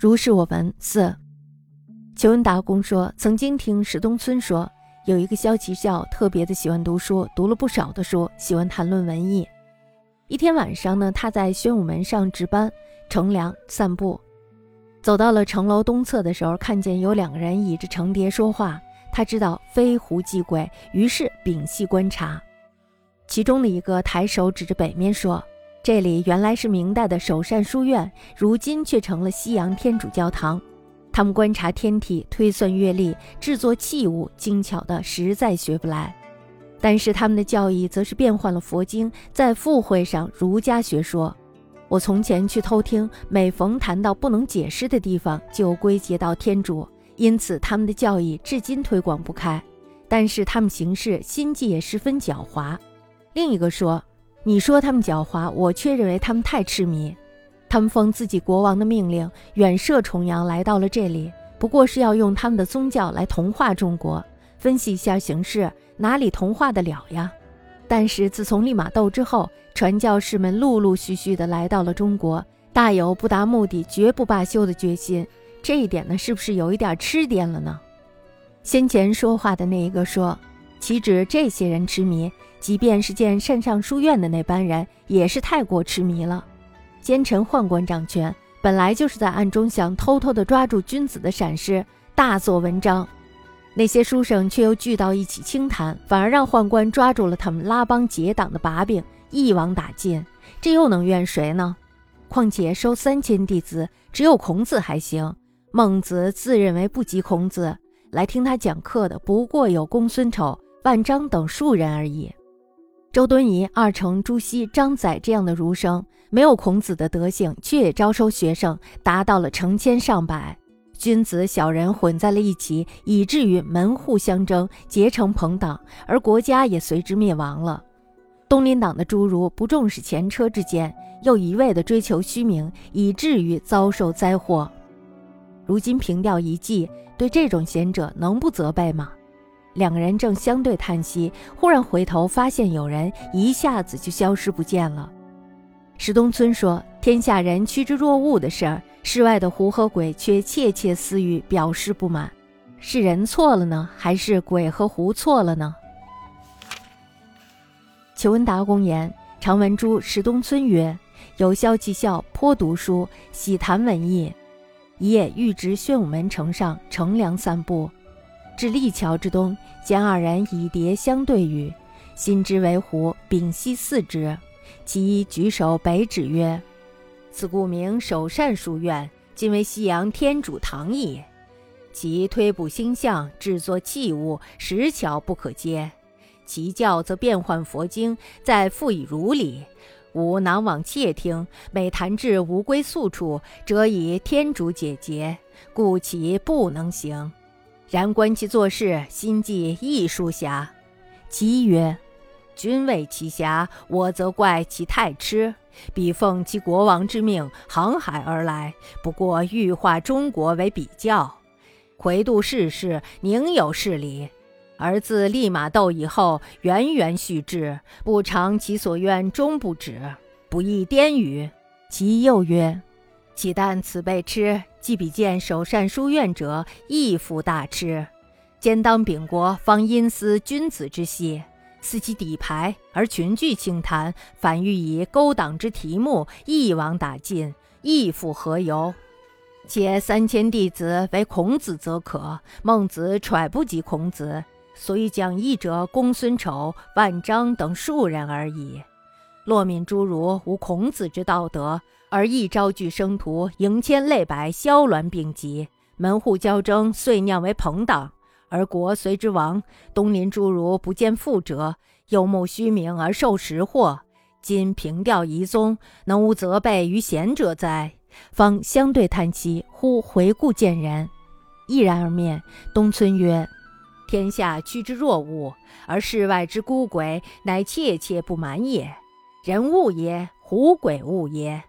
如是我闻。四，求恩达公说，曾经听石东村说，有一个萧齐孝特别的喜欢读书，读了不少的书，喜欢谈论文艺。一天晚上呢，他在宣武门上值班，乘凉散步，走到了城楼东侧的时候，看见有两个人倚着城叠说话。他知道非狐即鬼，于是屏息观察。其中的一个抬手指着北面说：“这里原来是明代的首善书院，如今却成了西洋天主教堂。”他们观察天体，推算月历，制作器物，精巧的实在学不来。但是他们的教义则是变换了佛经，在附会上儒家学说。我从前去偷听，每逢谈到不能解释的地方，就归结到天主。因此，他们的教义至今推广不开，但是他们行事心计也十分狡猾。另一个说：“你说他们狡猾，我却认为他们太痴迷。他们奉自己国王的命令，远涉重洋来到了这里，不过是要用他们的宗教来同化中国。分析一下形势，哪里同化得了呀？但是自从利玛窦之后，传教士们陆陆续续地来到了中国，大有不达目的绝不罢休的决心。”这一点呢，是不是有一点痴癫了呢？先前说话的那一个说，岂止这些人痴迷，即便是建善上书院的那班人，也是太过痴迷了。奸臣宦官掌权，本来就是在暗中想偷偷的抓住君子的闪失，大做文章。那些书生却又聚到一起轻谈，反而让宦官抓住了他们拉帮结党的把柄，一网打尽。这又能怨谁呢？况且收三千弟子，只有孔子还行。孟子自认为不及孔子，来听他讲课的不过有公孙丑、万章等数人而已。周敦颐、二程、朱熹、张载这样的儒生，没有孔子的德行，却也招收学生，达到了成千上百。君子小人混在了一起，以至于门户相争，结成朋党，而国家也随之灭亡了。东林党的诸儒不重视前车之鉴，又一味地追求虚名，以至于遭受灾祸。如今凭吊一计，对这种贤者能不责备吗？两个人正相对叹息，忽然回头发现有人，一下子就消失不见了。石东村说：“天下人趋之若鹜的事儿，世外的狐和鬼却窃窃私语，表示不满。是人错了呢，还是鬼和狐错了呢？”求文达公言：“常闻诸石东村曰：有萧其孝，颇读书，喜谈文艺。”一夜欲值宣武门城上乘凉散步，至立桥之东，见二人以蝶相对语，心之为狐，屏息四之。其一举手北指曰：“此故名首善书院，今为西洋天主堂矣。其推卜星象，制作器物，实巧不可接。其教则变换佛经，再复以儒理。”吾囊往窃听，每谈至无归宿处，则以天主解结，故其不能行。然观其做事，心计亦殊狭。其曰：“君为其侠，我则怪其太痴。彼奉其国王之命，航海而来，不过欲化中国为比较，回度世事，宁有是理？”而自利玛窦以后，源源续至，不偿其所愿，终不止，不亦颠语？其又曰：“岂但此辈痴，既比见首善书院者，亦复大痴。兼当秉国，方因思君子之系，思其底牌，而群聚轻谈，反欲以勾党之题目，一网打尽，亦复何由？且三千弟子为孔子则可，孟子揣不及孔子。”所以讲义者，公孙丑、万章等数人而已。骆敏诸儒无孔子之道德，而一朝聚生徒，迎千累百，萧鸾并集，门户交争，遂酿为朋党，而国随之亡。东林诸儒不见富者，又慕虚名而受实祸。今平调遗宗，能无责备于贤者哉？方相对叹息，忽回顾见人，毅然而面。东村曰。天下趋之若鹜，而世外之孤鬼，乃切切不满也。人物也，狐鬼物也。